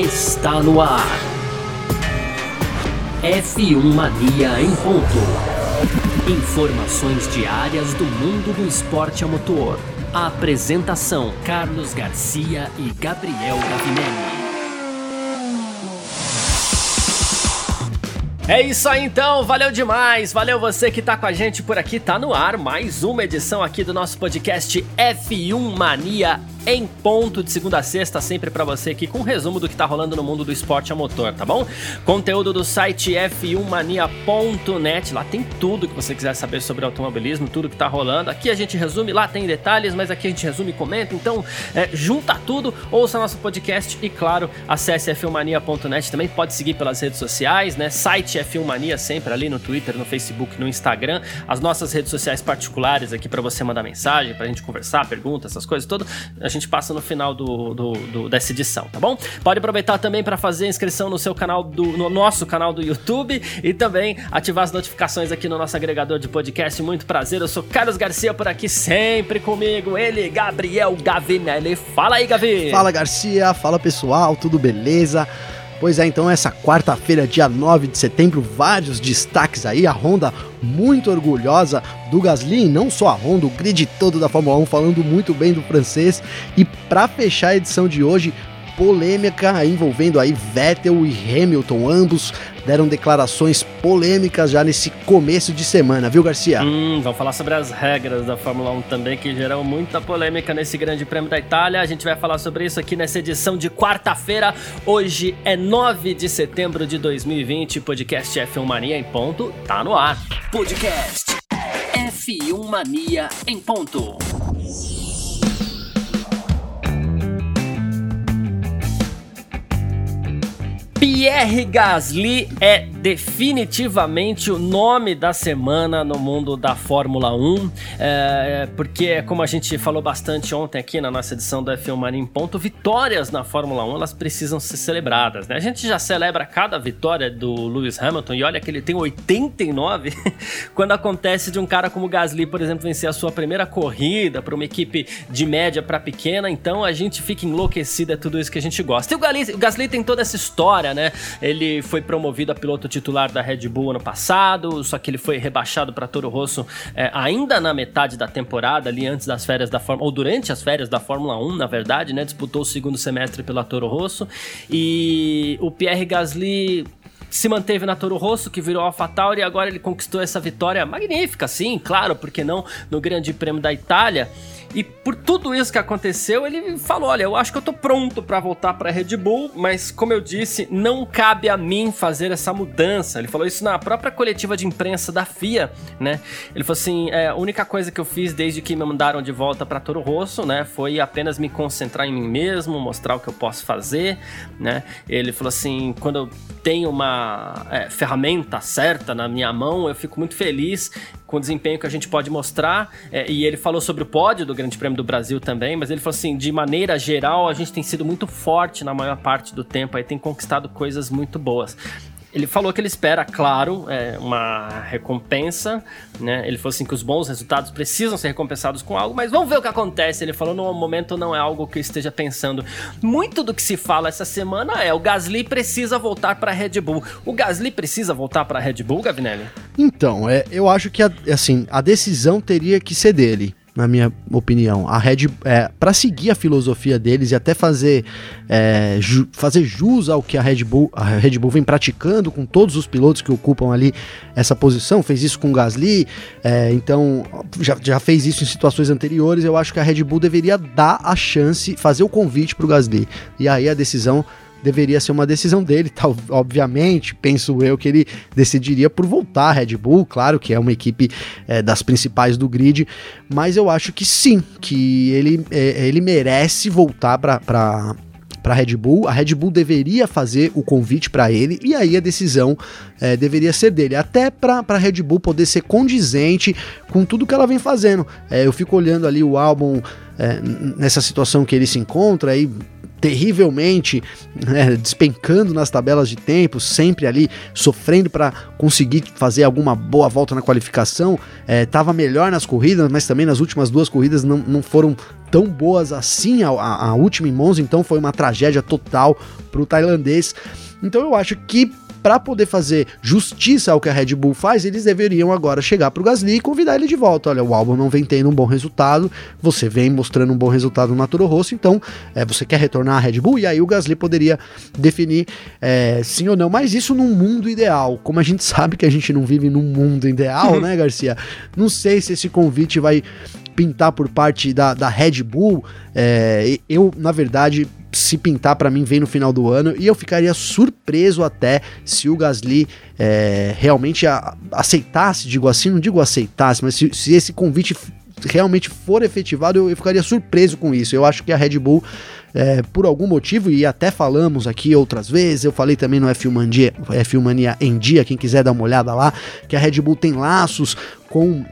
está no ar. F1 Mania em ponto. Informações diárias do mundo do esporte a motor. A apresentação: Carlos Garcia e Gabriel Gavinelli. É isso aí então, valeu demais, valeu você que tá com a gente por aqui, tá no ar mais uma edição aqui do nosso podcast F1 Mania em ponto de segunda a sexta, sempre para você aqui com um resumo do que tá rolando no mundo do esporte a motor, tá bom? Conteúdo do site f1mania.net, lá tem tudo que você quiser saber sobre automobilismo, tudo que tá rolando. Aqui a gente resume, lá tem detalhes, mas aqui a gente resume e comenta, então é, junta tudo, ouça nosso podcast e claro, acesse f1mania.net, também pode seguir pelas redes sociais, né? Site F1 Mania sempre ali no Twitter, no Facebook, no Instagram, as nossas redes sociais particulares aqui para você mandar mensagem, pra gente conversar, perguntas, essas coisas todas. Gente passa no final do, do, do dessa edição, tá bom? Pode aproveitar também para fazer inscrição no seu canal, do, no nosso canal do YouTube e também ativar as notificações aqui no nosso agregador de podcast. Muito prazer, eu sou Carlos Garcia por aqui, sempre comigo, ele, Gabriel Gavinelli. Fala aí, Gavi! Fala, Garcia, fala pessoal, tudo beleza? Pois é, então essa quarta-feira, dia 9 de setembro, vários destaques aí, a Honda muito orgulhosa do Gasly, não só a Honda, o grid todo da Fórmula 1 falando muito bem do francês. E para fechar a edição de hoje, polêmica envolvendo aí Vettel e Hamilton, ambos deram declarações polêmicas já nesse começo de semana, viu, Garcia? Hum, vamos falar sobre as regras da Fórmula 1 também, que geram muita polêmica nesse Grande Prêmio da Itália. A gente vai falar sobre isso aqui nessa edição de quarta-feira. Hoje é 9 de setembro de 2020. Podcast F1 Mania em ponto, tá no ar. Podcast F1 Mania em ponto. Pierre Gasly é definitivamente o nome da semana no mundo da Fórmula 1, é, porque, como a gente falou bastante ontem aqui na nossa edição do F1 Mania em Ponto, vitórias na Fórmula 1 elas precisam ser celebradas. Né? A gente já celebra cada vitória do Lewis Hamilton e olha que ele tem 89 quando acontece de um cara como Gasly, por exemplo, vencer a sua primeira corrida para uma equipe de média para pequena, então a gente fica enlouquecido, é tudo isso que a gente gosta. E o Gasly, o Gasly tem toda essa história, né? Ele foi promovido a piloto titular da Red Bull ano passado, só que ele foi rebaixado para Toro Rosso é, ainda na metade da temporada, ali antes das férias da Fórmula, ou durante as férias da Fórmula 1, na verdade, né? Disputou o segundo semestre pela Toro Rosso. E o Pierre Gasly se manteve na Toro Rosso, que virou AlphaTauri, e agora ele conquistou essa vitória magnífica, sim, claro, porque não no Grande Prêmio da Itália. E por tudo isso que aconteceu, ele falou: Olha, eu acho que eu tô pronto para voltar para Red Bull, mas como eu disse, não cabe a mim fazer essa mudança. Ele falou isso na própria coletiva de imprensa da FIA, né? Ele falou assim: é, a única coisa que eu fiz desde que me mandaram de volta para Toro Rosso, né, foi apenas me concentrar em mim mesmo, mostrar o que eu posso fazer, né? Ele falou assim: quando eu tenho uma é, ferramenta certa na minha mão, eu fico muito feliz com o desempenho que a gente pode mostrar. É, e ele falou sobre o pódio do Grande Prêmio do Brasil também, mas ele falou assim: de maneira geral, a gente tem sido muito forte na maior parte do tempo, aí tem conquistado coisas muito boas. Ele falou que ele espera, claro, é, uma recompensa, né? Ele falou assim que os bons resultados precisam ser recompensados com algo, mas vamos ver o que acontece. Ele falou no momento não é algo que eu esteja pensando. Muito do que se fala essa semana é o Gasly precisa voltar para Red Bull. O Gasly precisa voltar para Red Bull, Gavinelli? Então, é, eu acho que a, assim, a decisão teria que ser dele na minha opinião. A Red é, para seguir a filosofia deles e até fazer é, ju, fazer jus ao que a Red Bull a Red Bull vem praticando com todos os pilotos que ocupam ali essa posição, fez isso com o Gasly, é, então já, já fez isso em situações anteriores. Eu acho que a Red Bull deveria dar a chance, fazer o convite para o Gasly e aí a decisão deveria ser uma decisão dele, tal, obviamente, penso eu que ele decidiria por voltar à Red Bull, claro que é uma equipe é, das principais do grid, mas eu acho que sim, que ele, é, ele merece voltar para para a Red Bull. A Red Bull deveria fazer o convite para ele e aí a decisão é, deveria ser dele, até para a Red Bull poder ser condizente com tudo que ela vem fazendo. É, eu fico olhando ali o álbum é, nessa situação que ele se encontra aí terrivelmente, né, despencando nas tabelas de tempo, sempre ali sofrendo para conseguir fazer alguma boa volta na qualificação. Estava melhor nas corridas, mas também nas últimas duas corridas não, não foram tão boas assim a, a, a última em Monza, então foi uma tragédia total para o tailandês. Então eu acho que para poder fazer justiça ao que a Red Bull faz, eles deveriam agora chegar para o Gasly e convidar ele de volta. Olha, o álbum não vem tendo um bom resultado, você vem mostrando um bom resultado no Toro Rosso, então é, você quer retornar à Red Bull? E aí o Gasly poderia definir é, sim ou não, mas isso num mundo ideal. Como a gente sabe que a gente não vive num mundo ideal, né, Garcia? Não sei se esse convite vai pintar por parte da, da Red Bull. É, eu, na verdade, se pintar para mim vem no final do ano e eu ficaria surpreso até se o Gasly é, realmente a, aceitasse, digo assim, não digo aceitasse, mas se, se esse convite realmente for efetivado, eu, eu, ficaria surpreso com isso. Eu acho que a Red Bull, é, por algum motivo, e até falamos aqui outras vezes, eu falei também no F1 Mania, F1 Mania em dia, quem quiser dar uma olhada lá, que a Red Bull tem laços com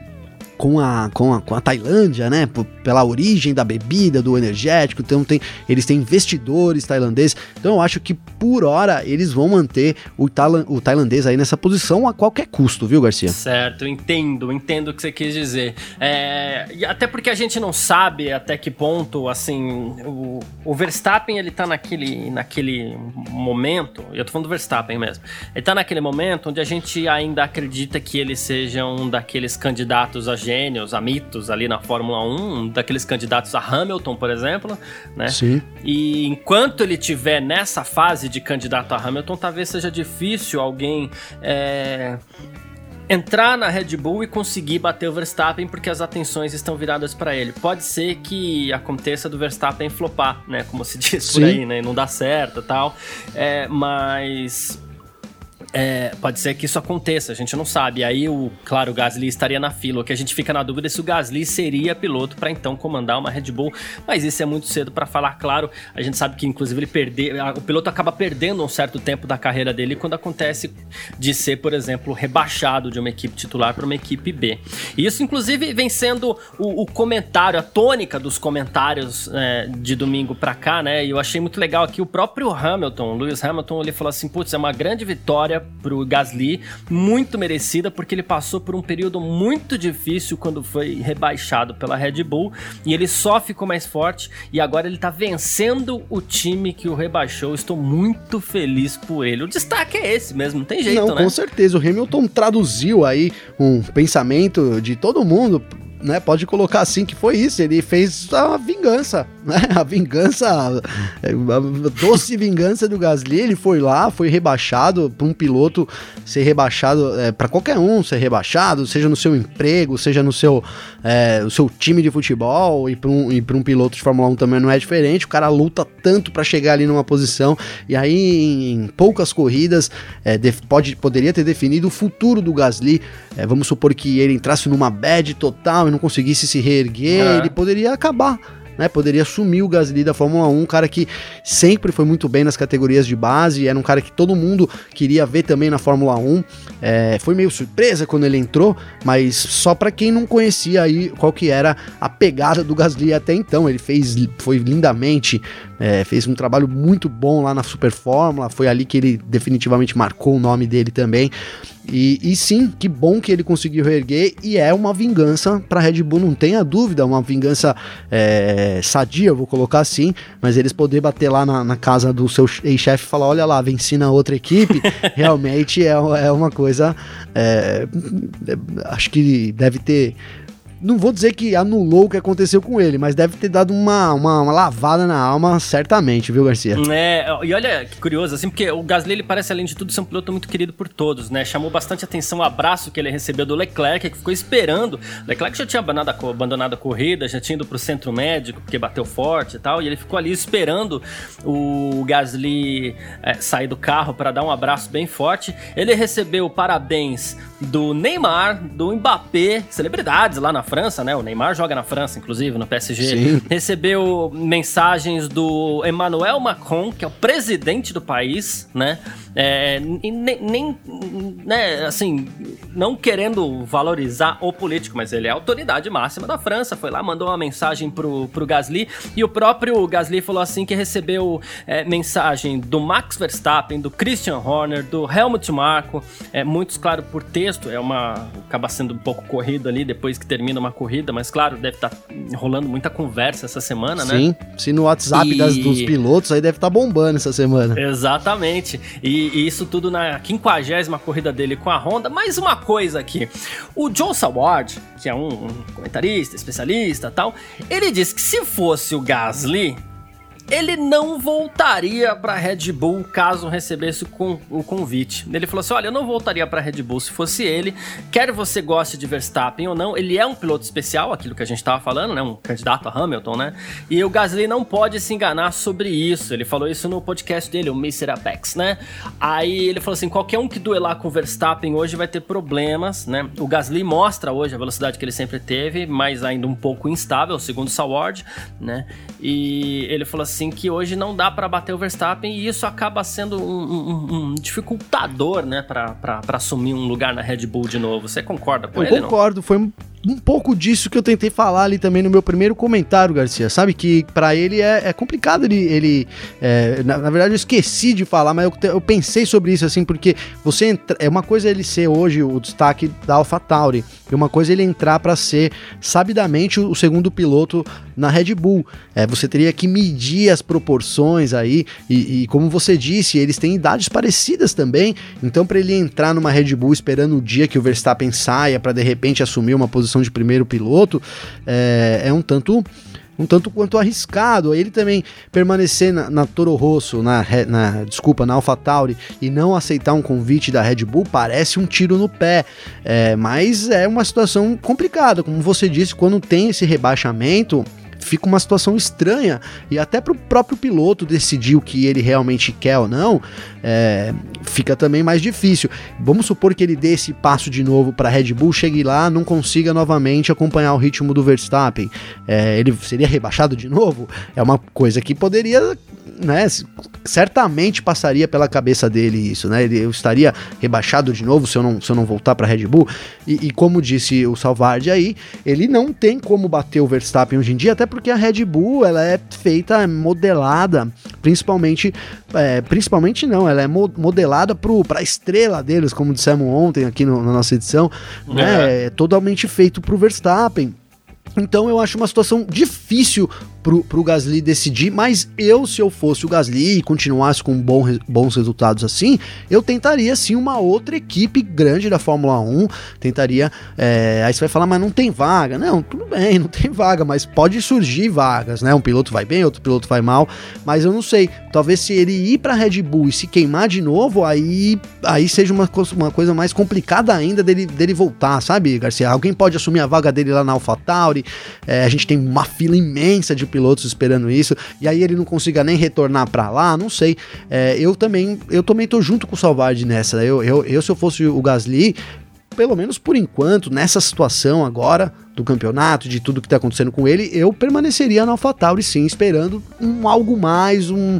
com a, com a, com a Tailândia, né? P pela origem da bebida, do energético. Então tem, eles têm investidores tailandeses. Então eu acho que por hora eles vão manter o, o tailandês aí nessa posição a qualquer custo, viu, Garcia? Certo, entendo, entendo o que você quis dizer. É, até porque a gente não sabe até que ponto, assim, o, o Verstappen ele tá naquele, naquele momento, eu tô falando do Verstappen mesmo, ele tá naquele momento onde a gente ainda acredita que ele seja um daqueles candidatos a gênios, a mitos ali na Fórmula 1, daqueles candidatos a Hamilton, por exemplo, né? Sim. E enquanto ele tiver nessa fase de candidato a Hamilton, talvez seja difícil alguém é, entrar na Red Bull e conseguir bater o Verstappen porque as atenções estão viradas para ele. Pode ser que aconteça do Verstappen flopar, né? Como se diz Sim. por aí, né? Não dá certo, tal. É, mas é, pode ser que isso aconteça, a gente não sabe. Aí, o, claro, o Gasly estaria na fila. O que a gente fica na dúvida é se o Gasly seria piloto para então comandar uma Red Bull. Mas isso é muito cedo para falar, claro. A gente sabe que, inclusive, ele perder, o piloto acaba perdendo um certo tempo da carreira dele quando acontece de ser, por exemplo, rebaixado de uma equipe titular para uma equipe B. E isso, inclusive, vem sendo o, o comentário, a tônica dos comentários é, de domingo para cá, né? E eu achei muito legal aqui o próprio Hamilton, Lewis Hamilton, ele falou assim: putz, é uma grande vitória pro Gasly, muito merecida, porque ele passou por um período muito difícil quando foi rebaixado pela Red Bull e ele só ficou mais forte e agora ele tá vencendo o time que o rebaixou. Estou muito feliz por ele. O destaque é esse mesmo, não tem jeito, não, né? Com certeza, o Hamilton traduziu aí um pensamento de todo mundo né, pode colocar assim que foi isso, ele fez a vingança, né, a vingança, a doce vingança do Gasly, ele foi lá, foi rebaixado para um piloto ser rebaixado, é, para qualquer um ser rebaixado, seja no seu emprego, seja no seu, é, o seu time de futebol, e para um, um piloto de Fórmula 1 também não é diferente, o cara luta tanto para chegar ali numa posição, e aí em, poucas corridas é, pode, poderia ter definido o futuro do Gasly, é, vamos supor que ele entrasse numa bad total não conseguisse se reerguer, é. ele poderia acabar. Né, poderia assumir o Gasly da Fórmula 1, um cara que sempre foi muito bem nas categorias de base, era um cara que todo mundo queria ver também na Fórmula 1. É, foi meio surpresa quando ele entrou, mas só para quem não conhecia aí qual que era a pegada do Gasly até então. Ele fez, foi lindamente, é, fez um trabalho muito bom lá na Super Fórmula, foi ali que ele definitivamente marcou o nome dele também. E, e, sim, que bom que ele conseguiu reerguer e é uma vingança para Red Bull, não tenha dúvida, uma vingança é, sadia, vou colocar assim, mas eles poder bater lá na, na casa do seu ex-chefe e falar: olha lá, venci na outra equipe, realmente é, é uma coisa. É, acho que deve ter não vou dizer que anulou o que aconteceu com ele, mas deve ter dado uma, uma, uma, lavada na alma, certamente, viu, Garcia? É, e olha que curioso, assim, porque o Gasly, ele parece, além de tudo, ser um piloto muito querido por todos, né? Chamou bastante atenção o abraço que ele recebeu do Leclerc, que ficou esperando. Leclerc já tinha abandonado, abandonado a corrida, já tinha ido pro centro médico, porque bateu forte e tal, e ele ficou ali esperando o Gasly é, sair do carro para dar um abraço bem forte. Ele recebeu parabéns do Neymar, do Mbappé, celebridades lá na França, né? O Neymar joga na França, inclusive, no PSG. Sim. Recebeu mensagens do Emmanuel Macron, que é o presidente do país, né? É, nem, nem, né, assim, não querendo valorizar o político, mas ele é a autoridade máxima da França. Foi lá, mandou uma mensagem pro, pro Gasly e o próprio Gasly falou assim que recebeu é, mensagem do Max Verstappen, do Christian Horner, do Helmut Marko, é, muitos, claro, por texto, é uma. acaba sendo um pouco corrido ali depois que termina uma corrida, mas claro, deve estar tá rolando muita conversa essa semana, Sim, né? Sim, se no WhatsApp e... das, dos pilotos aí deve estar tá bombando essa semana. Exatamente. E e, isso tudo na quinquagésima corrida dele com a Honda. Mais uma coisa aqui. O Joe Saward, que é um, um comentarista, especialista tal, ele disse que se fosse o Gasly, ele não voltaria para Red Bull caso recebesse o convite. Ele falou assim: Olha, eu não voltaria para Red Bull se fosse ele. Quer você goste de Verstappen ou não, ele é um piloto especial, aquilo que a gente estava falando, né? Um candidato a Hamilton, né? E o Gasly não pode se enganar sobre isso. Ele falou isso no podcast dele, o Mr. Apex, né? Aí ele falou assim: qualquer um que duelar com o Verstappen hoje vai ter problemas, né? O Gasly mostra hoje a velocidade que ele sempre teve, mas ainda um pouco instável, segundo Saward, né? E ele falou assim assim, que hoje não dá para bater o Verstappen e isso acaba sendo um, um, um dificultador, né, para assumir um lugar na Red Bull de novo. Você concorda com Eu ele? Eu concordo, não? foi um pouco disso que eu tentei falar ali também no meu primeiro comentário, Garcia. Sabe que para ele é, é, complicado ele. ele é, na, na, verdade, eu esqueci de falar, mas eu, eu, pensei sobre isso, assim, porque você entra, é uma coisa ele ser hoje o destaque da AlphaTauri, e uma coisa ele entrar para ser sabidamente o, o, segundo piloto na Red Bull. É, você teria que medir as proporções aí, e, e como você disse, eles têm idades parecidas também, então para ele entrar numa Red Bull esperando o dia que o Verstappen saia para de repente assumir uma posição de primeiro piloto é, é um tanto um tanto quanto arriscado. Ele também permanecer na, na Toro Rosso, na, na desculpa, na AlphaTauri e não aceitar um convite da Red Bull parece um tiro no pé. É, mas é uma situação complicada, como você disse, quando tem esse rebaixamento fica uma situação estranha e até para o próprio piloto decidir o que ele realmente quer ou não, é, fica também mais difícil. Vamos supor que ele dê esse passo de novo para Red Bull, chegue lá, não consiga novamente acompanhar o ritmo do Verstappen, é, ele seria rebaixado de novo? É uma coisa que poderia né, certamente passaria pela cabeça dele isso, né? Ele, eu estaria rebaixado de novo se eu não, se eu não voltar para Red Bull. E, e, como disse o Salvardi aí, ele não tem como bater o Verstappen hoje em dia, até porque a Red Bull ela é feita, modelada, principalmente, é, principalmente não, ela é modelada para a estrela deles, como dissemos ontem aqui no, na nossa edição, né? é. né? É totalmente feito para o Verstappen. Então eu acho uma situação difícil pro, pro Gasly decidir, mas eu, se eu fosse o Gasly e continuasse com bom, bons resultados assim, eu tentaria sim uma outra equipe grande da Fórmula 1, tentaria, é, aí você vai falar, mas não tem vaga, não, tudo bem, não tem vaga, mas pode surgir vagas, né, um piloto vai bem, outro piloto vai mal, mas eu não sei, talvez se ele ir pra Red Bull e se queimar de novo, aí, aí seja uma, uma coisa mais complicada ainda dele, dele voltar, sabe, Garcia, alguém pode assumir a vaga dele lá na AlphaTauri, é, a gente tem uma fila imensa de pilotos esperando isso, e aí ele não consiga nem retornar para lá, não sei. É, eu também, eu também tô junto com o Salvard nessa. Eu, eu, eu, se eu fosse o Gasly, pelo menos por enquanto, nessa situação agora do campeonato, de tudo que tá acontecendo com ele, eu permaneceria na AlphaTauri sim, esperando um algo mais, um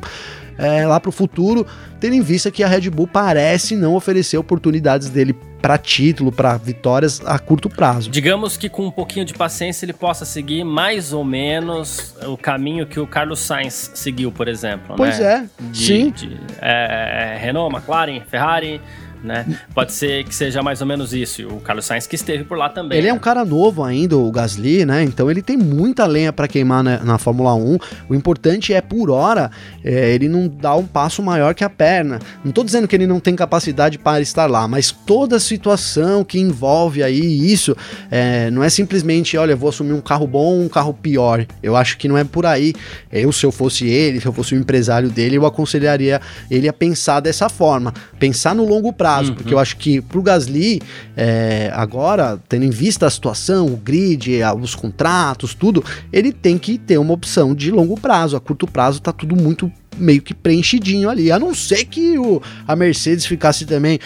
é, lá pro futuro, tendo em vista que a Red Bull parece não oferecer oportunidades dele para título, para vitórias a curto prazo. Digamos que com um pouquinho de paciência ele possa seguir mais ou menos o caminho que o Carlos Sainz seguiu, por exemplo. Pois né? é, de, sim. De, é, Renault, McLaren, Ferrari, né? Pode ser que seja mais ou menos isso. E o Carlos Sainz que esteve por lá também. Ele né? é um cara novo ainda, o Gasly, né? Então ele tem muita lenha para queimar na, na, Fórmula 1. O importante é, por hora, é, ele não dá um passo maior que a perna. Não tô dizendo que ele não tem capacidade para estar lá, mas toda a situação que envolve aí isso é, não é simplesmente, olha, vou assumir um carro bom ou um carro pior. Eu acho que não é por aí. Eu, se eu fosse ele, se eu fosse o empresário dele, eu aconselharia ele a pensar dessa forma. Pensar no longo prazo prazo, uhum. porque eu acho que pro Gasly, é, agora, tendo em vista a situação, o grid, os contratos, tudo, ele tem que ter uma opção de longo prazo. A curto prazo tá tudo muito meio que preenchidinho ali. A não ser que o, a Mercedes ficasse também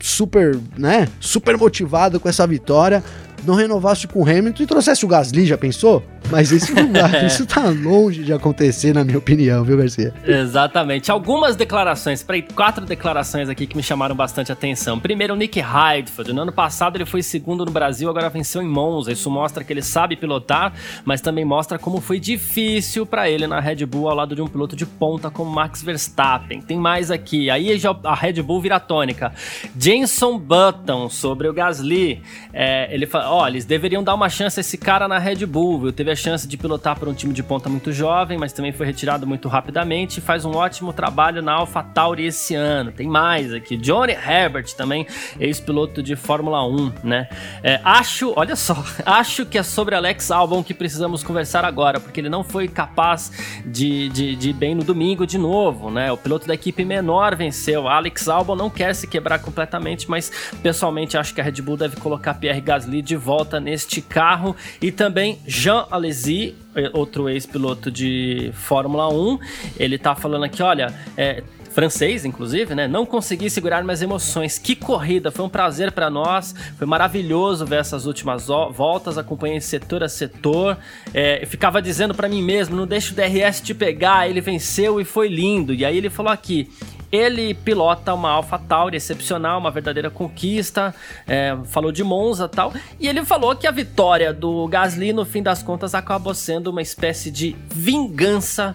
super, né, super motivada com essa vitória não renovasse com o Hamilton e trouxesse o Gasly, já pensou? Mas isso não dá, isso tá longe de acontecer, na minha opinião, viu, Garcia? Exatamente. Algumas declarações, para quatro declarações aqui que me chamaram bastante atenção. Primeiro, o Nick Heidfeld. No ano passado ele foi segundo no Brasil, agora venceu em Monza. Isso mostra que ele sabe pilotar, mas também mostra como foi difícil para ele na Red Bull ao lado de um piloto de ponta como Max Verstappen. Tem mais aqui. Aí já a Red Bull vira tônica. Jenson Button sobre o Gasly. É, ele fala: ó, eles deveriam dar uma chance a esse cara na Red Bull, viu? Teve a chance de pilotar por um time de ponta muito jovem, mas também foi retirado muito rapidamente faz um ótimo trabalho na AlphaTauri esse ano. Tem mais aqui. Johnny Herbert também, ex-piloto de Fórmula 1, né? É, acho, olha só, acho que é sobre Alex Albon que precisamos conversar agora, porque ele não foi capaz de, de, de ir bem no domingo de novo, né? O piloto da equipe menor venceu. Alex Albon não quer se quebrar completamente, mas pessoalmente acho que a Red Bull deve colocar Pierre Gasly de volta neste carro e também Jean Alesi, outro ex-piloto de Fórmula 1, ele tá falando aqui, olha, é, francês, inclusive, né? Não consegui segurar minhas emoções. Que corrida! Foi um prazer para nós. Foi maravilhoso ver essas últimas voltas. Acompanhei setor a setor. É, ficava dizendo para mim mesmo: não deixa o DRS te pegar. Ele venceu e foi lindo. E aí ele falou aqui: ele pilota uma Alpha Tauri excepcional, uma verdadeira conquista. É, falou de Monza tal. E ele falou que a vitória do Gasly, no fim das contas, acabou sendo uma espécie de vingança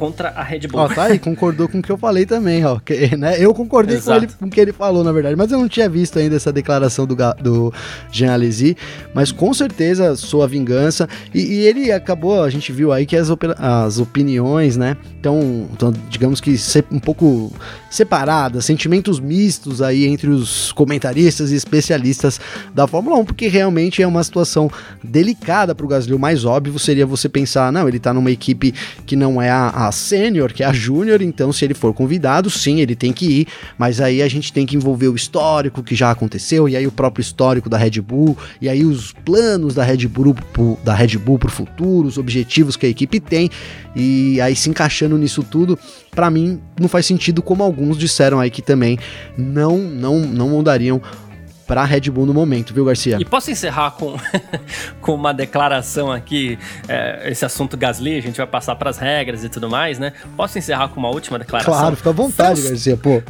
contra a Red Bull. Ó, tá aí, concordou com o que eu falei também, ó. Que, né? Eu concordei Exato. com ele com o que ele falou, na verdade, mas eu não tinha visto ainda essa declaração do, do Jean Alesi, mas com certeza sua vingança. E, e, ele acabou, a gente viu aí que as, as opiniões, né? Então, então, digamos que um pouco separadas, sentimentos mistos aí entre os comentaristas e especialistas da Fórmula 1, porque realmente é uma situação delicada para o Gasly. O mais óbvio seria você pensar, não, ele está numa equipe que não é a, a sênior, que é a júnior, então se ele for convidado, sim, ele tem que ir, mas aí a gente tem que envolver o histórico que já aconteceu, e aí o próprio histórico da Red Bull, e aí os planos da Red Bull, da Red Bull pro futuro, os objetivos que a equipe tem, e aí se encaixando nisso tudo, para mim não faz sentido como alguns disseram aí que também não não não mudariam para a Red Bull no momento, viu, Garcia? E posso encerrar com, com uma declaração aqui, é, esse assunto Gasly, a gente vai passar para as regras e tudo mais, né? Posso encerrar com uma última declaração? Claro, fica à vontade, Franz... Garcia, pô.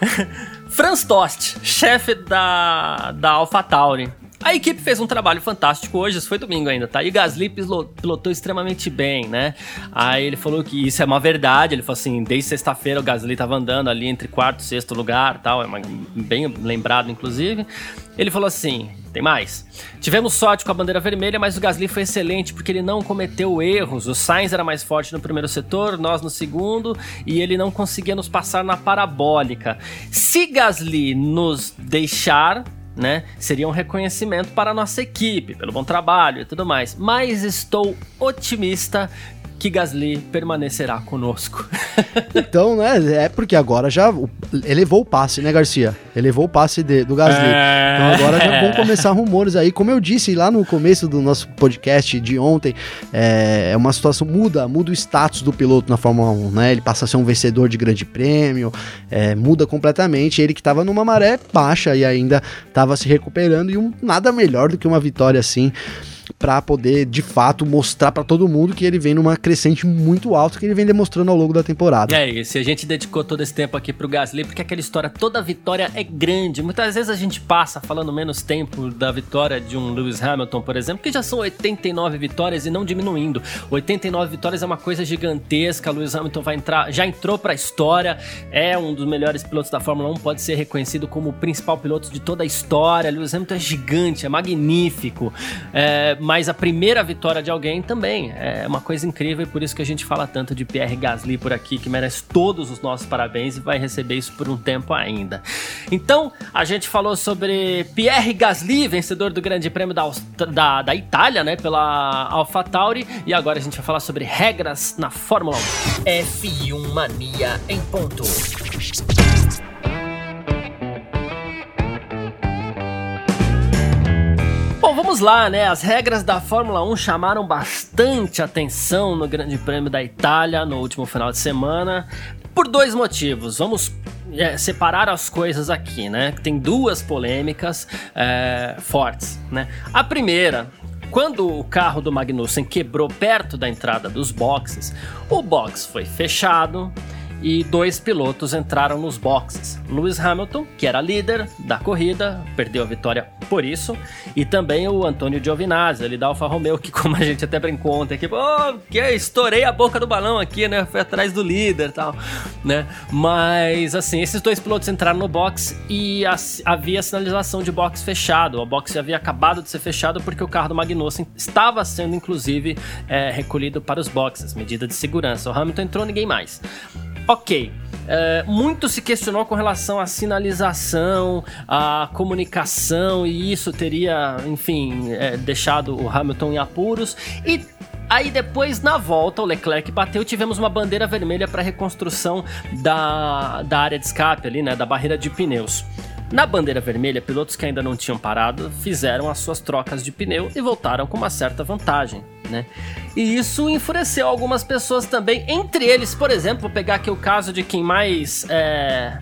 Franz Tost, chefe da, da AlphaTauri, a equipe fez um trabalho fantástico hoje, isso foi domingo ainda, tá? E Gasly pilotou extremamente bem, né? Aí ele falou que isso é uma verdade, ele falou assim, desde sexta-feira o Gasly tava andando ali entre quarto e sexto lugar, tal, é uma, bem lembrado inclusive. Ele falou assim, tem mais. Tivemos sorte com a bandeira vermelha, mas o Gasly foi excelente porque ele não cometeu erros. O Sainz era mais forte no primeiro setor, nós no segundo, e ele não conseguia nos passar na parabólica. Se Gasly nos deixar, né? Seria um reconhecimento para a nossa equipe, pelo bom trabalho e tudo mais. Mas estou otimista que Gasly permanecerá conosco. então, né? É porque agora já elevou o passe, né, Garcia? Elevou o passe de, do Gasly. É... Então agora já vão começar rumores aí. Como eu disse lá no começo do nosso podcast de ontem, é, é uma situação muda, muda o status do piloto na Fórmula 1, né? Ele passa a ser um vencedor de grande prêmio, é, muda completamente. Ele que estava numa maré baixa e ainda estava se recuperando e um, nada melhor do que uma vitória assim para poder de fato mostrar para todo mundo que ele vem numa crescente muito alta que ele vem demonstrando ao longo da temporada. É isso, a gente dedicou todo esse tempo aqui pro Gasly porque aquela história, toda vitória é grande. Muitas vezes a gente passa falando menos tempo da vitória de um Lewis Hamilton, por exemplo, que já são 89 vitórias e não diminuindo. 89 vitórias é uma coisa gigantesca. Lewis Hamilton vai entrar, já entrou para a história, é um dos melhores pilotos da Fórmula 1, pode ser reconhecido como o principal piloto de toda a história. Lewis Hamilton é gigante, é magnífico. É, mas a primeira vitória de alguém também é uma coisa incrível e por isso que a gente fala tanto de Pierre Gasly por aqui, que merece todos os nossos parabéns e vai receber isso por um tempo ainda. Então, a gente falou sobre Pierre Gasly, vencedor do Grande Prêmio da, da, da Itália, né, pela AlphaTauri, e agora a gente vai falar sobre regras na Fórmula 1. F1 Mania em ponto. Vamos lá, né? As regras da Fórmula 1 chamaram bastante atenção no Grande Prêmio da Itália no último final de semana. Por dois motivos. Vamos é, separar as coisas aqui, né? Tem duas polêmicas é, fortes, né? A primeira quando o carro do Magnussen quebrou perto da entrada dos boxes, o box foi fechado, e dois pilotos entraram nos boxes. Lewis Hamilton, que era líder da corrida, perdeu a vitória por isso, e também o Antônio Giovinazzi, ali da Alfa Romeo, que como a gente até brincou ontem aqui, oh, que estourei a boca do balão aqui, né? Foi atrás do líder, tal, né? Mas assim, esses dois pilotos entraram no box e havia sinalização de box fechado. O box havia acabado de ser fechado porque o carro do Magnussen estava sendo inclusive é, recolhido para os boxes, medida de segurança. O Hamilton entrou, ninguém mais. Ok. É, muito se questionou com relação à sinalização, à comunicação, e isso teria, enfim, é, deixado o Hamilton em apuros. E Aí depois, na volta, o Leclerc bateu tivemos uma bandeira vermelha para reconstrução da, da área de escape ali, né? Da barreira de pneus. Na bandeira vermelha, pilotos que ainda não tinham parado fizeram as suas trocas de pneu e voltaram com uma certa vantagem, né? E isso enfureceu algumas pessoas também, entre eles, por exemplo, vou pegar aqui o caso de quem mais é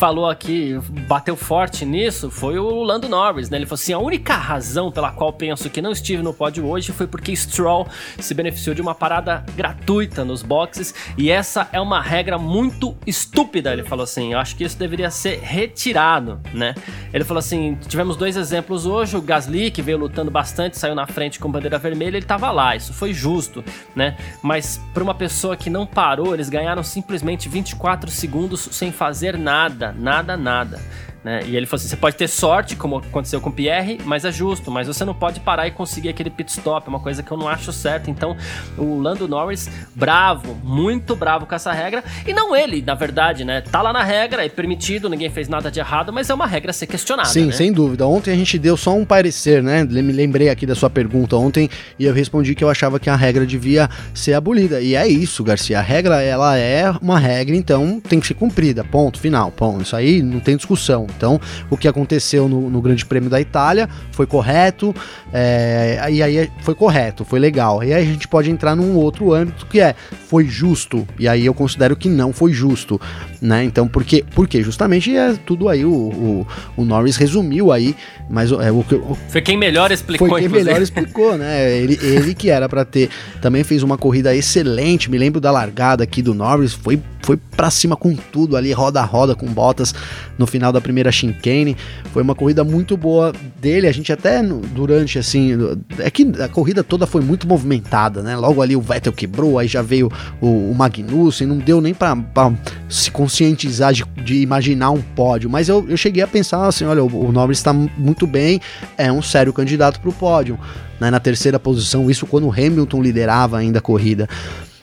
falou aqui, bateu forte nisso, foi o Lando Norris, né? Ele falou assim: a única razão pela qual penso que não estive no pódio hoje foi porque Stroll se beneficiou de uma parada gratuita nos boxes e essa é uma regra muito estúpida. Ele falou assim: eu acho que isso deveria ser retirado, né? Ele falou assim: tivemos dois exemplos hoje, o Gasly, que veio lutando bastante, saiu na frente com bandeira vermelha, ele tava lá, isso foi justo, né? Mas para uma pessoa que não parou, eles ganharam simplesmente 24 segundos sem fazer nada nada, nada. Né? E ele falou assim: você pode ter sorte, como aconteceu com o Pierre, mas é justo, mas você não pode parar e conseguir aquele pit stop, é uma coisa que eu não acho certo. Então, o Lando Norris, bravo, muito bravo com essa regra, e não ele, na verdade, né? Tá lá na regra, é permitido, ninguém fez nada de errado, mas é uma regra a ser questionada. Sim, né? sem dúvida. Ontem a gente deu só um parecer, né? Me lembrei aqui da sua pergunta ontem e eu respondi que eu achava que a regra devia ser abolida. E é isso, Garcia. A regra, ela é uma regra, então tem que ser cumprida. Ponto, final. Ponto. Isso aí não tem discussão. Então, o que aconteceu no, no Grande Prêmio da Itália foi correto, é, e aí foi correto, foi legal. E aí a gente pode entrar num outro âmbito que é foi justo, e aí eu considero que não foi justo, né? Então, porque, porque justamente é tudo aí, o, o, o Norris resumiu aí, mas é, o, o, Foi quem melhor explicou, Foi quem melhor explicou, né? Ele, ele que era para ter, também fez uma corrida excelente, me lembro da largada aqui do Norris, foi, foi para cima com tudo ali, roda a roda com botas no final da primeira chicane. Foi uma corrida muito boa dele. A gente até durante assim, é que a corrida toda foi muito movimentada, né? Logo ali o Vettel quebrou, aí já veio o, o Magnussen, não deu nem para se conscientizar de, de, imaginar um pódio. Mas eu, eu cheguei a pensar assim, olha, o, o Norris está muito bem, é um sério candidato para o pódio. Né, na terceira posição, isso quando o Hamilton liderava ainda a corrida.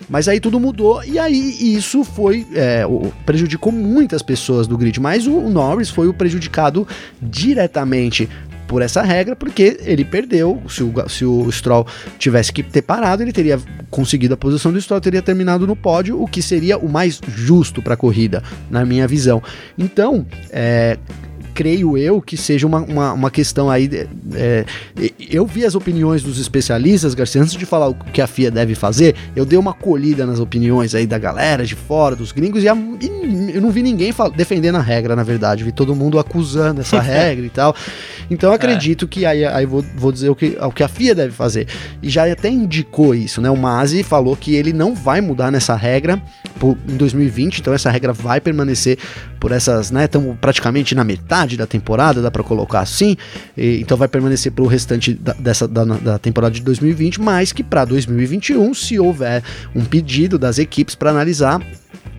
Mas aí tudo mudou e aí isso foi é, prejudicou muitas pessoas do grid. Mas o, Norris foi o prejudicado diretamente por essa regra, porque ele perdeu. Se o, se o Stroll tivesse que ter parado, ele teria conseguido a posição do Stroll, teria terminado no pódio, o que seria o mais justo para a corrida, na minha visão. Então, é, creio eu que seja uma, uma, uma questão aí. É, eu vi as opiniões dos especialistas, Garcia, antes de falar o que a FIA deve fazer, eu dei uma colhida nas opiniões aí da galera de fora, dos gringos, e, a, e eu não vi ninguém defendendo a regra, na verdade. Vi todo mundo acusando essa regra e tal. Então acredito é. que aí, aí vou, vou dizer o que, o que a FIA deve fazer. E já até indicou isso, né? O Masi falou que ele não vai mudar nessa regra por, em 2020, então essa regra vai permanecer por essas, né? Estamos praticamente na metade metade da temporada, dá para colocar assim, e, então vai permanecer para o restante da, dessa da, da, temporada de 2020, mas que para 2021, se houver um pedido das equipes para analisar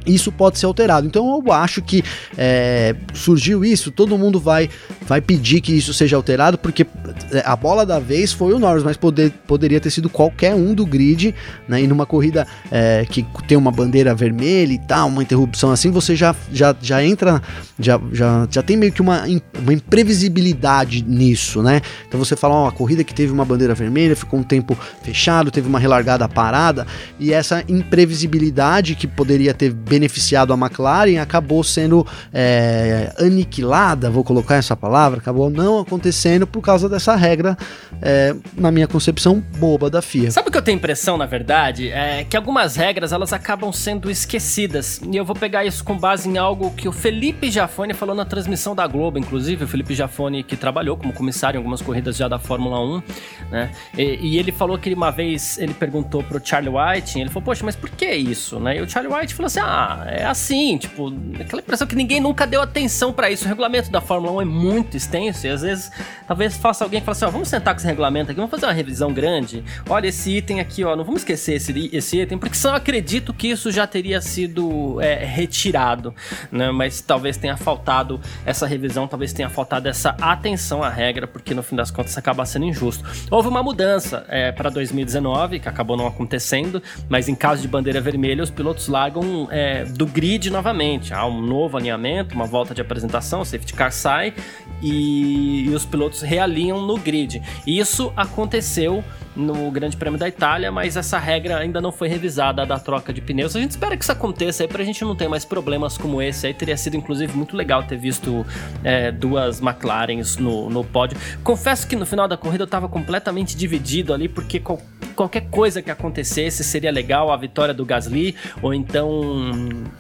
isso pode ser alterado. Então eu acho que é, surgiu isso, todo mundo vai, vai pedir que isso seja alterado, porque é, a bola da vez foi o Norris, mas poder, poderia ter sido qualquer um do grid, né? E numa corrida é, que tem uma bandeira vermelha e tal, uma interrupção assim, você já, já, já entra, já, já, já tem meio que uma, uma imprevisibilidade nisso, né? Então você fala, ó, uma corrida que teve uma bandeira vermelha, ficou um tempo fechado, teve uma relargada parada, e essa imprevisibilidade que poderia ter beneficiado a McLaren acabou sendo é, aniquilada, vou colocar essa palavra, acabou não acontecendo por causa dessa regra, é, na minha concepção, boba da FIA. Sabe o que eu tenho impressão, na verdade? É que algumas regras elas acabam sendo esquecidas. E eu vou pegar isso com base em algo que o Felipe Jafone falou na transmissão da Globo, inclusive, o Felipe Jafone que trabalhou como comissário em algumas corridas já da Fórmula 1, né? E, e ele falou que uma vez ele perguntou pro Charlie White, ele falou, poxa, mas por que isso, né? E o Charlie White falou assim, ah, é assim, tipo, aquela impressão que ninguém nunca deu atenção para isso. O regulamento da Fórmula 1 é muito extenso e às vezes, talvez faça alguém falar assim, ó, vamos sentar com esse regulamento aqui, vamos fazer uma revisão grande. Olha esse item aqui, ó, não vamos esquecer esse, esse item, porque eu acredito que isso já teria sido é, retirado, né? Mas talvez tenha faltado essa revisão, talvez tenha faltado essa atenção à regra, porque no fim das contas acaba sendo injusto. Houve uma mudança é, para 2019, que acabou não acontecendo, mas em caso de bandeira vermelha, os pilotos largam é, do grid novamente. Há um novo alinhamento, uma volta de apresentação, o safety car sai e, e os pilotos realinham no grid. Isso aconteceu no Grande Prêmio da Itália, mas essa regra ainda não foi revisada da troca de pneus. A gente espera que isso aconteça aí pra gente não ter mais problemas como esse. Aí teria sido, inclusive, muito legal ter visto é, duas McLarens no, no pódio. Confesso que no final da corrida eu tava completamente dividido ali, porque qual, qualquer coisa que acontecesse seria legal, a vitória do Gasly, ou então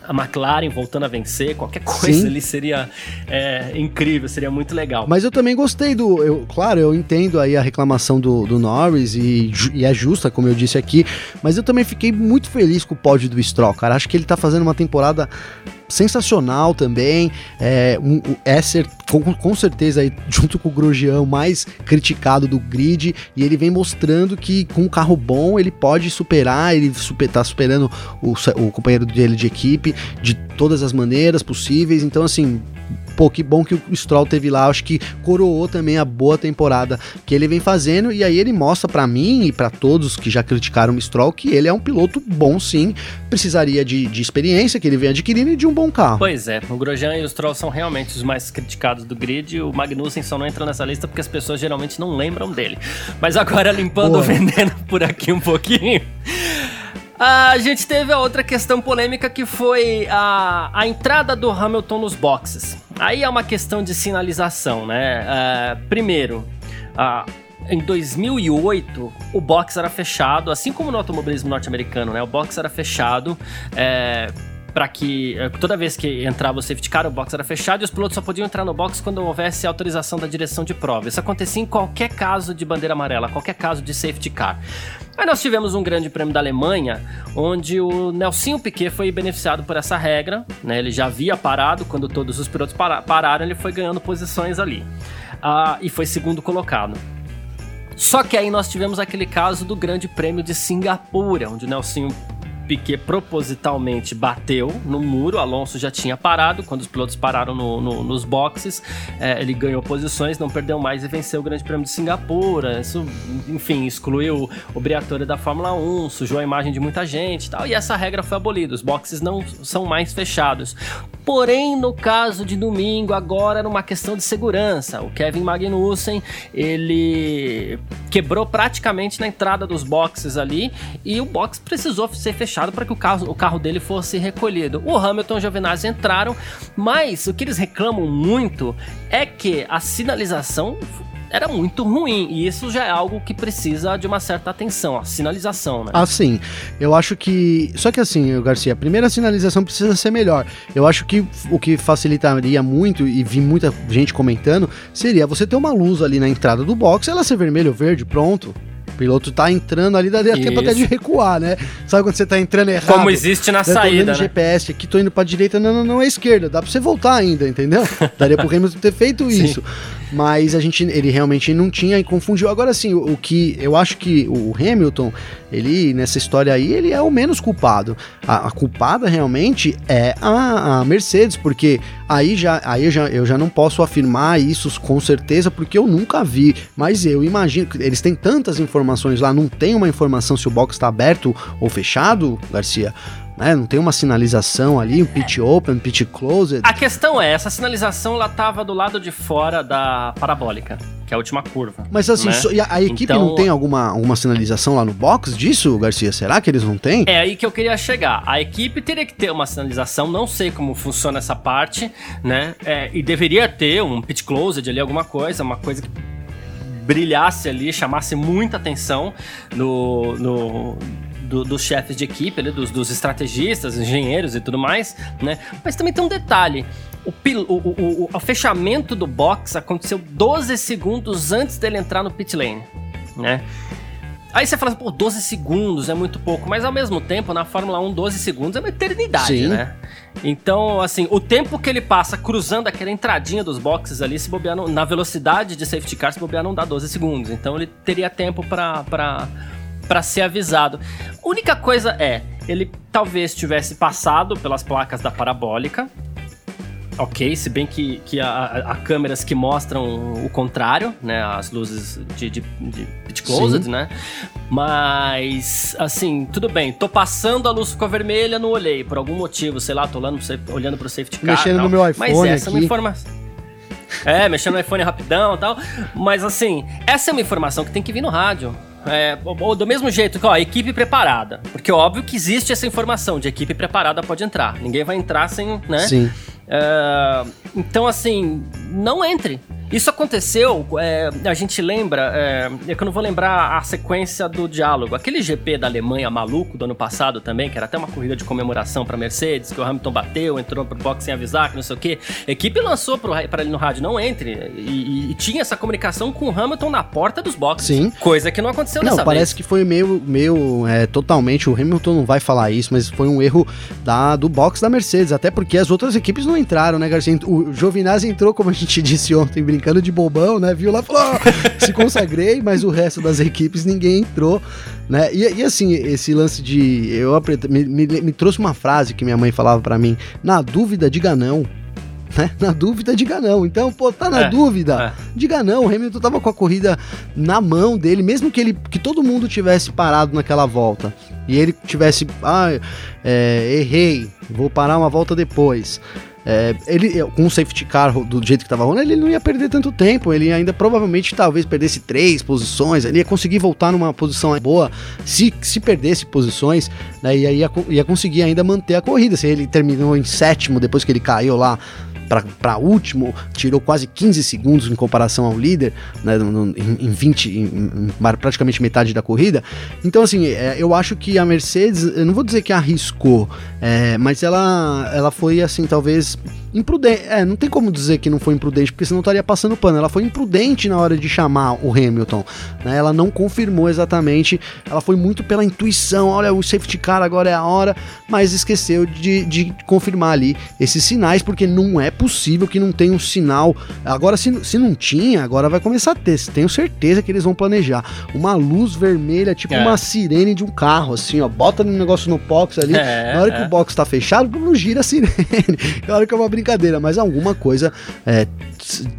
a McLaren voltando a vencer, qualquer coisa Sim. ali seria é, incrível, seria muito legal. Mas eu também gostei do. Eu, claro, eu entendo aí a reclamação do, do Norris e e, é justa, como eu disse aqui, mas eu também fiquei muito feliz com o pódio do Stroll, cara. Acho que ele tá fazendo uma temporada sensacional também. É, um, o Esser, com, com, certeza, aí, junto com o Grosjean, mais criticado do grid. E ele vem mostrando que com um carro bom ele pode superar. Ele super, tá superando o, o companheiro dele de equipe de todas as maneiras possíveis. Então, assim, pô, que bom que o Stroll teve lá, acho que coroou também a boa temporada que ele vem fazendo, e aí ele mostra para mim e para todos que já criticaram o Stroll que ele é um piloto bom sim, precisaria de, de experiência que ele vem adquirindo e de um bom carro. Pois é, o Grosjean e o Stroll são realmente os mais criticados do grid, o Magnussen só não entra nessa lista porque as pessoas geralmente não lembram dele. Mas agora limpando o veneno por aqui um pouquinho... A gente teve a outra questão polêmica que foi a, a entrada do Hamilton nos boxes. Aí é uma questão de sinalização, né? Uh, primeiro, uh, em 2008, o box era fechado, assim como no automobilismo norte-americano, né? O box era fechado. É, para que eh, toda vez que entrava o safety car, o box era fechado e os pilotos só podiam entrar no box quando houvesse autorização da direção de prova. Isso acontecia em qualquer caso de bandeira amarela, qualquer caso de safety car. Aí nós tivemos um grande prêmio da Alemanha, onde o Nelsinho Piquet foi beneficiado por essa regra, né? Ele já havia parado, quando todos os pilotos pararam, ele foi ganhando posições ali. Ah, e foi segundo colocado. Só que aí nós tivemos aquele caso do Grande Prêmio de Singapura, onde o Nelsinho Piquet propositalmente bateu no muro, Alonso já tinha parado, quando os pilotos pararam no, no, nos boxes, é, ele ganhou posições, não perdeu mais e venceu o Grande Prêmio de Singapura. Isso, enfim, excluiu o Briatore da Fórmula 1, sujou a imagem de muita gente e tal, e essa regra foi abolida, os boxes não são mais fechados. Porém, no caso de domingo, agora era uma questão de segurança. O Kevin Magnussen, ele quebrou praticamente na entrada dos boxes ali e o box precisou ser fechado fechado para que o carro, o carro dele fosse recolhido. O Hamilton e o Giovinazzi entraram, mas o que eles reclamam muito é que a sinalização era muito ruim. E isso já é algo que precisa de uma certa atenção, a sinalização, né? Assim, eu acho que. Só que assim, Garcia, a primeira sinalização precisa ser melhor. Eu acho que o que facilitaria muito, e vi muita gente comentando, seria você ter uma luz ali na entrada do box, ela ser vermelho ou verde, pronto piloto tá entrando ali, dá tempo até de recuar, né? Sabe quando você tá entrando errado? Como existe na saída, né? GPS, aqui tô indo pra direita, não, não, não é esquerda, dá pra você voltar ainda, entendeu? Daria pro Hamilton ter feito isso. Mas a gente, ele realmente não tinha e confundiu. Agora sim, o, o que eu acho que o Hamilton, ele, nessa história aí, ele é o menos culpado. A, a culpada realmente é a, a, Mercedes, porque aí já, aí eu já, eu já não posso afirmar isso com certeza, porque eu nunca vi. Mas eu imagino que eles têm tantas informações lá, não tem uma informação se o box está aberto ou fechado, Garcia né? Não tem uma sinalização ali, um pitch open, pitch closed. A questão é, essa sinalização ela tava do lado de fora da parabólica. que é a última curva. Mas assim, né? so, a, a, equipe então, não tem alguma, alguma sinalização lá no box disso, Garcia? Será que eles não têm? É aí que eu queria chegar. A equipe teria que ter uma sinalização, não sei como funciona essa parte, né? É, e deveria ter um pit closed ali, alguma coisa, uma coisa que brilhasse ali, chamasse muita atenção no, no do, dos chefes de equipe, ali, dos, dos, estrategistas, engenheiros e tudo mais, né? Mas também tem um detalhe. O, o, o, o, fechamento do box aconteceu 12 segundos antes dele entrar no pit lane, né? Aí você fala, pô, 12 segundos é muito pouco, mas ao mesmo tempo, na Fórmula 1, 12 segundos é uma eternidade, Sim. né? Então, assim, o tempo que ele passa cruzando aquela entradinha dos boxes ali, se bobear, não, na velocidade de safety car, se bobear, não dá 12 segundos. Então ele teria tempo para para ser avisado. A única coisa é, ele talvez tivesse passado pelas placas da parabólica. Ok, se bem que, que há, câmeras que mostram o contrário, né? As luzes de, de, de pit closed, Sim. né? Mas, assim, tudo bem. Tô passando, a luz ficou vermelha, não olhei. Por algum motivo, sei lá, tô olhando, olhando pro safety car. Mexendo no meu iPhone Mas essa aqui. é uma informação. É, mexendo no iPhone rapidão e tal. Mas, assim, essa é uma informação que tem que vir no rádio. É, ou do mesmo jeito que, ó, equipe preparada. Porque óbvio que existe essa informação de equipe preparada pode entrar. Ninguém vai entrar sem, né? Sim. É, então, assim, não entre. Isso aconteceu, é, a gente lembra, é, é, que eu não vou lembrar a sequência do diálogo. Aquele GP da Alemanha maluco do ano passado também, que era até uma corrida de comemoração para Mercedes, que o Hamilton bateu, entrou pro box sem avisar, que não sei o quê. A equipe lançou para ele no rádio, não entre. E, e, tinha essa comunicação com o Hamilton na porta dos boxes. Sim. Coisa que não aconteceu não, dessa parece que foi meio, meio é, totalmente, o Hamilton não vai falar isso, mas foi um erro da, do box da Mercedes, até porque as outras equipes não entraram, né, Garcia? O Giovinazzi entrou, como a gente disse ontem, brincando brincando de bobão, né? Viu lá falou: oh, se consagrei, mas o resto das equipes ninguém entrou, né? E, e assim, esse lance de. Eu me, me, me trouxe uma frase que minha mãe falava para mim: na dúvida, diga não. Né? Na dúvida, diga não. Então, pô, tá na é, dúvida, é. diga não. O Hamilton tava com a corrida na mão dele, mesmo que ele que todo mundo tivesse parado naquela volta e ele tivesse, ah, é, errei, vou parar uma volta depois. É, ele, com o safety car do jeito que tava rolando, ele não ia perder tanto tempo. Ele ainda provavelmente talvez perdesse três posições. Ele ia conseguir voltar numa posição boa se, se perdesse posições, né? E aí ia, ia conseguir ainda manter a corrida. Se ele terminou em sétimo depois que ele caiu lá para último, tirou quase 15 segundos em comparação ao líder, né, no, em, em 20, em, em, praticamente metade da corrida. Então, assim, é, eu acho que a Mercedes, eu não vou dizer que arriscou, é, mas ela, ela foi, assim, talvez imprudente. É, não tem como dizer que não foi imprudente, porque senão estaria passando pano. Ela foi imprudente na hora de chamar o Hamilton. Né? Ela não confirmou exatamente. Ela foi muito pela intuição. Olha, o safety car agora é a hora, mas esqueceu de, de confirmar ali esses sinais, porque não é possível que não tenha um sinal. Agora, se, se não tinha, agora vai começar a ter. Tenho certeza que eles vão planejar. Uma luz vermelha, tipo é. uma sirene de um carro, assim, ó. Bota um negócio no box ali. É, na hora é. que o box tá fechado, não gira a sirene. hora que é uma brincadeira, mas alguma coisa é,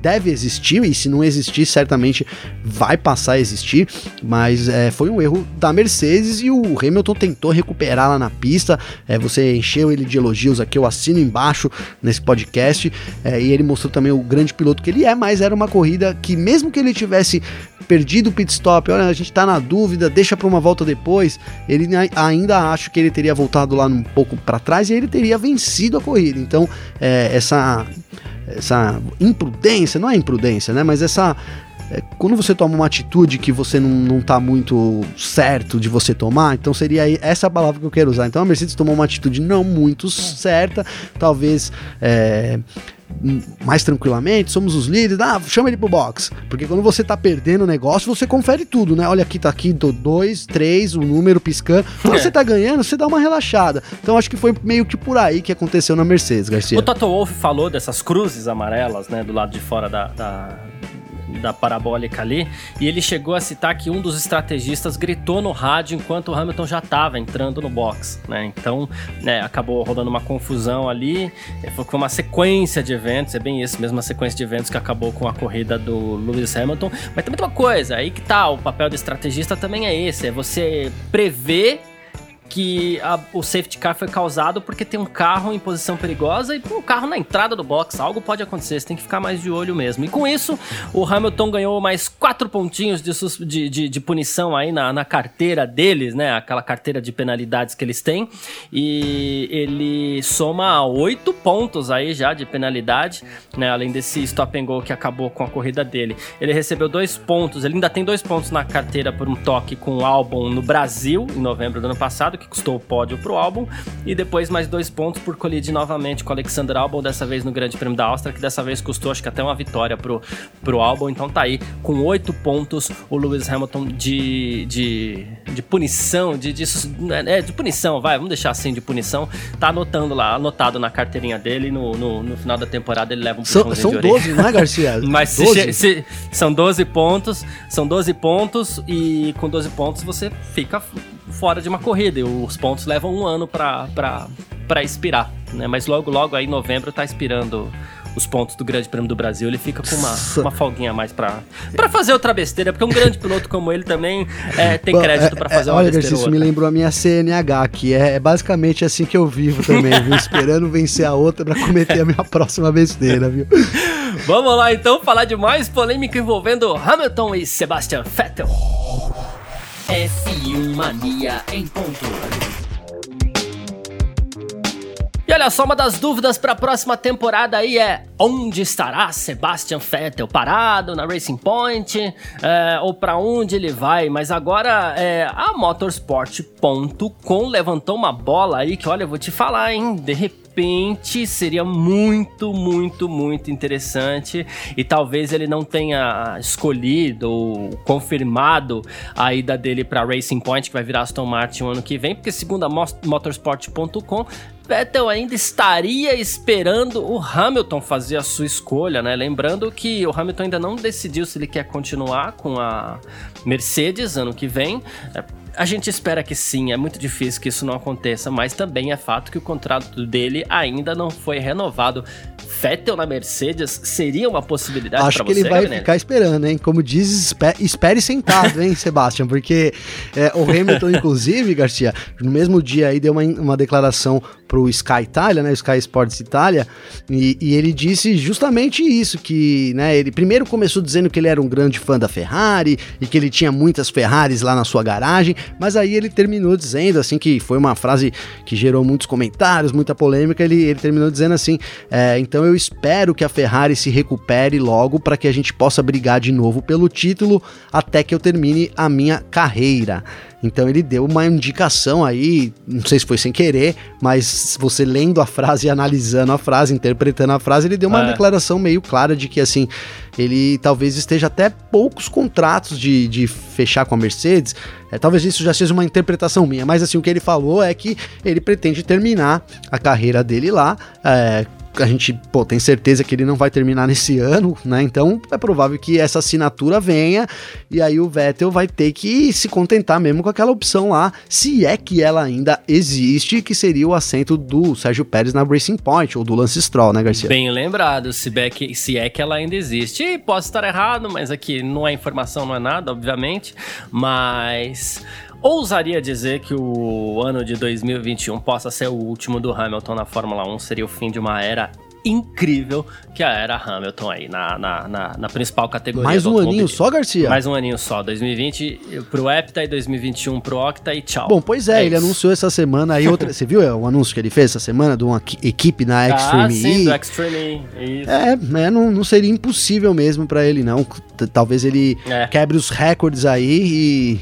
deve existir, e se não existir, certamente vai passar a existir. Mas é, foi um erro da Mercedes e o Hamilton tentou recuperar lá na pista. É, você encheu ele de elogios aqui, eu assino embaixo nesse podcast. É, e ele mostrou também o grande piloto que ele é, mas era uma corrida que, mesmo que ele tivesse perdido o pit stop, olha, a gente tá na dúvida, deixa para uma volta depois, ele ainda acho que ele teria voltado lá um pouco para trás e ele teria vencido a corrida. Então, é, essa, essa imprudência, não é imprudência, né? Mas essa. É, quando você toma uma atitude que você não, não tá muito certo de você tomar, então seria essa a palavra que eu quero usar. Então a Mercedes tomou uma atitude não muito certa, talvez. É, mais tranquilamente, somos os líderes, ah, chama ele pro box. Porque quando você tá perdendo o negócio, você confere tudo, né? Olha aqui, tá aqui, dois, três, o número piscando. Quando é. você tá ganhando, você dá uma relaxada. Então acho que foi meio que por aí que aconteceu na Mercedes, Garcia. O Toto Wolff falou dessas cruzes amarelas, né, do lado de fora da, da da parabólica ali, e ele chegou a citar que um dos estrategistas gritou no rádio enquanto o Hamilton já estava entrando no box, né? Então, né, acabou rolando uma confusão ali, foi uma sequência de eventos, é bem isso mesmo, uma sequência de eventos que acabou com a corrida do Lewis Hamilton, mas também tem uma coisa, aí que tá, o papel do estrategista também é esse, é você prever que a, o safety car foi causado porque tem um carro em posição perigosa e um carro na entrada do box. Algo pode acontecer, você tem que ficar mais de olho mesmo. E com isso, o Hamilton ganhou mais quatro pontinhos de, de, de, de punição aí na, na carteira deles, né? Aquela carteira de penalidades que eles têm. E ele soma oito pontos aí já de penalidade, né? Além desse stop and go que acabou com a corrida dele. Ele recebeu dois pontos, ele ainda tem dois pontos na carteira por um toque com o álbum no Brasil, em novembro do ano passado, que custou o pódio pro álbum, e depois mais dois pontos por colidir novamente com o Alexander Albon, dessa vez no Grande Prêmio da Áustria, que dessa vez custou acho que até uma vitória pro, pro álbum, então tá aí, com oito pontos, o Lewis Hamilton de, de, de punição, de, de, é, de punição, vai, vamos deixar assim, de punição, tá anotando lá, anotado na carteirinha dele, no, no, no final da temporada ele leva um São, são 12, não é, Garcia? Mas 12? Se, se, são 12 pontos, são 12 pontos, e com 12 pontos você fica fora de uma corrida. E os pontos levam um ano para expirar, né? Mas logo, logo aí em novembro tá expirando os pontos do Grande Prêmio do Brasil, ele fica com uma, uma folguinha a mais pra, pra fazer outra besteira, porque um grande piloto como ele também é, tem crédito para é, fazer é, uma olha, besteira. Olha, isso me lembrou a minha CNH, que é, é, basicamente assim que eu vivo também, viu? Esperando vencer a outra para cometer a minha próxima besteira, viu? Vamos lá então falar de mais polêmica envolvendo Hamilton e Sebastian Vettel. F1 Mania em ponto. E olha só, uma das dúvidas para a próxima temporada aí é onde estará Sebastian Vettel parado na Racing Point é, ou para onde ele vai? Mas agora é, a Motorsport.com levantou uma bola aí que olha, eu vou te falar, hein? De repente repente seria muito, muito, muito interessante e talvez ele não tenha escolhido ou confirmado a ida dele para Racing Point, que vai virar Aston Martin o ano que vem, porque segundo a motorsport.com, Vettel ainda estaria esperando o Hamilton fazer a sua escolha, né? Lembrando que o Hamilton ainda não decidiu se ele quer continuar com a Mercedes ano que vem. A gente espera que sim, é muito difícil que isso não aconteça, mas também é fato que o contrato dele ainda não foi renovado. Vettel na Mercedes seria uma possibilidade Acho que você, ele vai Gabriel? ficar esperando, hein? Como diz, espere sentado, hein, Sebastian? Porque é, o Hamilton, inclusive, Garcia, no mesmo dia aí deu uma, uma declaração pro Sky Itália, né, Sky Sports Itália, e, e, ele disse justamente isso, que, né, ele primeiro começou dizendo que ele era um grande fã da Ferrari e que ele tinha muitas Ferraris lá na sua garagem, mas aí ele terminou dizendo, assim, que foi uma frase que gerou muitos comentários, muita polêmica, ele, ele terminou dizendo assim, é, então eu espero que a Ferrari se recupere logo para que a gente possa brigar de novo pelo título até que eu termine a minha carreira. Então ele deu uma indicação aí, não sei se foi sem querer, mas você lendo a frase e analisando a frase, interpretando a frase, ele deu uma é. declaração meio clara de que assim, ele talvez esteja até poucos contratos de, de fechar com a Mercedes. É, talvez isso já seja uma interpretação minha, mas assim, o que ele falou é que ele pretende terminar a carreira dele lá, é, a gente, pô, tem certeza que ele não vai terminar nesse ano, né? Então é provável que essa assinatura venha e aí o Vettel vai ter que se contentar mesmo com aquela opção lá, se é que ela ainda existe, que seria o assento do Sérgio Pérez na Racing Point ou do Lance Stroll, né, Garcia? Bem lembrado, se, que, se é que ela ainda existe. E posso estar errado, mas aqui não é informação, não é nada, obviamente, mas ousaria dizer que o ano de 2021 possa ser o último do Hamilton na Fórmula 1, seria o fim de uma era incrível que era Hamilton aí na, na, na, na principal categoria. Mais um aninho só, Garcia? Mais um aninho só. 2020 pro Hepta e 2021 pro Octa e tchau. Bom, pois é, é ele isso. anunciou essa semana aí outra. você viu o anúncio que ele fez essa semana de uma equipe na Extreme ah, sim, E? do Extreme E. Isso. É, é não, não seria impossível mesmo para ele, não. Talvez ele é. quebre os recordes aí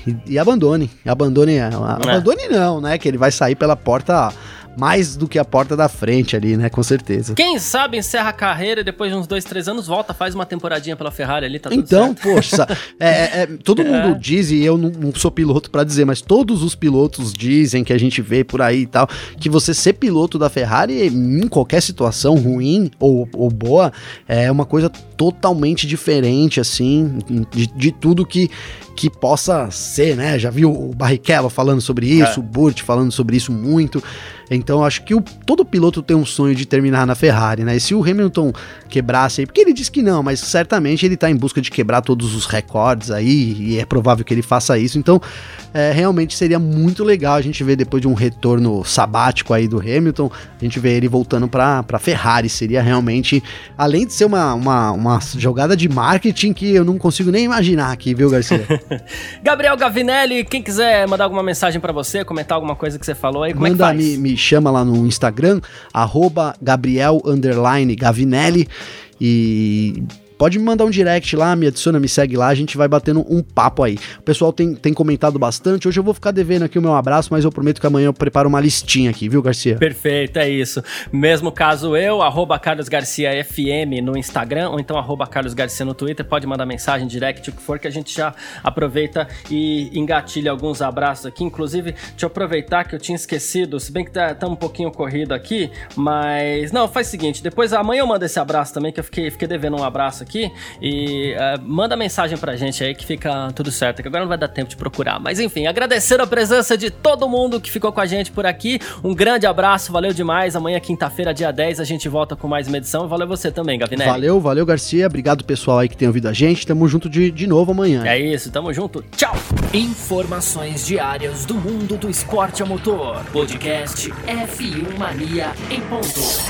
e, e, e abandone. Abandone. É. Abandone não, né? Que ele vai sair pela porta mais do que a porta da frente ali, né? Com certeza. Quem sabe encerra a carreira e depois de uns dois, três anos volta, faz uma temporadinha pela Ferrari ali, tá tudo Então, poxa, é, é, é, todo é. mundo diz, e eu não, não sou piloto para dizer, mas todos os pilotos dizem que a gente vê por aí e tal, que você ser piloto da Ferrari em qualquer situação ruim ou, ou boa é uma coisa totalmente diferente, assim, de, de tudo que que possa ser, né? Já viu o Barrichello falando sobre isso, é. o Burt falando sobre isso muito. Então acho que o, todo piloto tem um sonho de terminar na Ferrari, né? E se o Hamilton quebrasse aí, porque ele diz que não, mas certamente ele tá em busca de quebrar todos os recordes aí, e é provável que ele faça isso. Então, é, realmente seria muito legal a gente ver depois de um retorno sabático aí do Hamilton, a gente ver ele voltando para Ferrari. Seria realmente, além de ser uma, uma, uma jogada de marketing que eu não consigo nem imaginar aqui, viu, Garcia? Gabriel Gavinelli, quem quiser mandar alguma mensagem para você, comentar alguma coisa que você falou aí, como Manda, é que faz? Me, me chama lá no Instagram, arroba Gabriel Gavinelli. E pode me mandar um direct lá, me adiciona, me segue lá, a gente vai batendo um papo aí. O pessoal tem, tem comentado bastante. Hoje eu vou ficar devendo aqui o meu abraço, mas eu prometo que amanhã eu preparo uma listinha aqui, viu, Garcia? Perfeito, é isso. Mesmo caso eu, arroba Carlos Garcia FM no Instagram, ou então arroba Carlos Garcia no Twitter, pode mandar mensagem, direct, o que for, que a gente já aproveita e engatilha alguns abraços aqui. Inclusive, deixa eu aproveitar que eu tinha esquecido, se bem que tá, tá um pouquinho corrido aqui, mas. Não, faz o seguinte, depois amanhã eu mando esse abraço também, que eu fiquei, fiquei devendo um abraço aqui aqui e uh, manda mensagem pra gente aí que fica tudo certo, que agora não vai dar tempo de procurar. Mas enfim, agradecer a presença de todo mundo que ficou com a gente por aqui. Um grande abraço, valeu demais. Amanhã, quinta-feira, dia 10, a gente volta com mais uma edição. Valeu você também, Gavinelli. Valeu, valeu, Garcia. Obrigado, pessoal aí que tem ouvido a gente. Tamo junto de, de novo amanhã. É isso, tamo junto. Tchau! Informações diárias do mundo do esporte a motor. Podcast F1 Mania em ponto.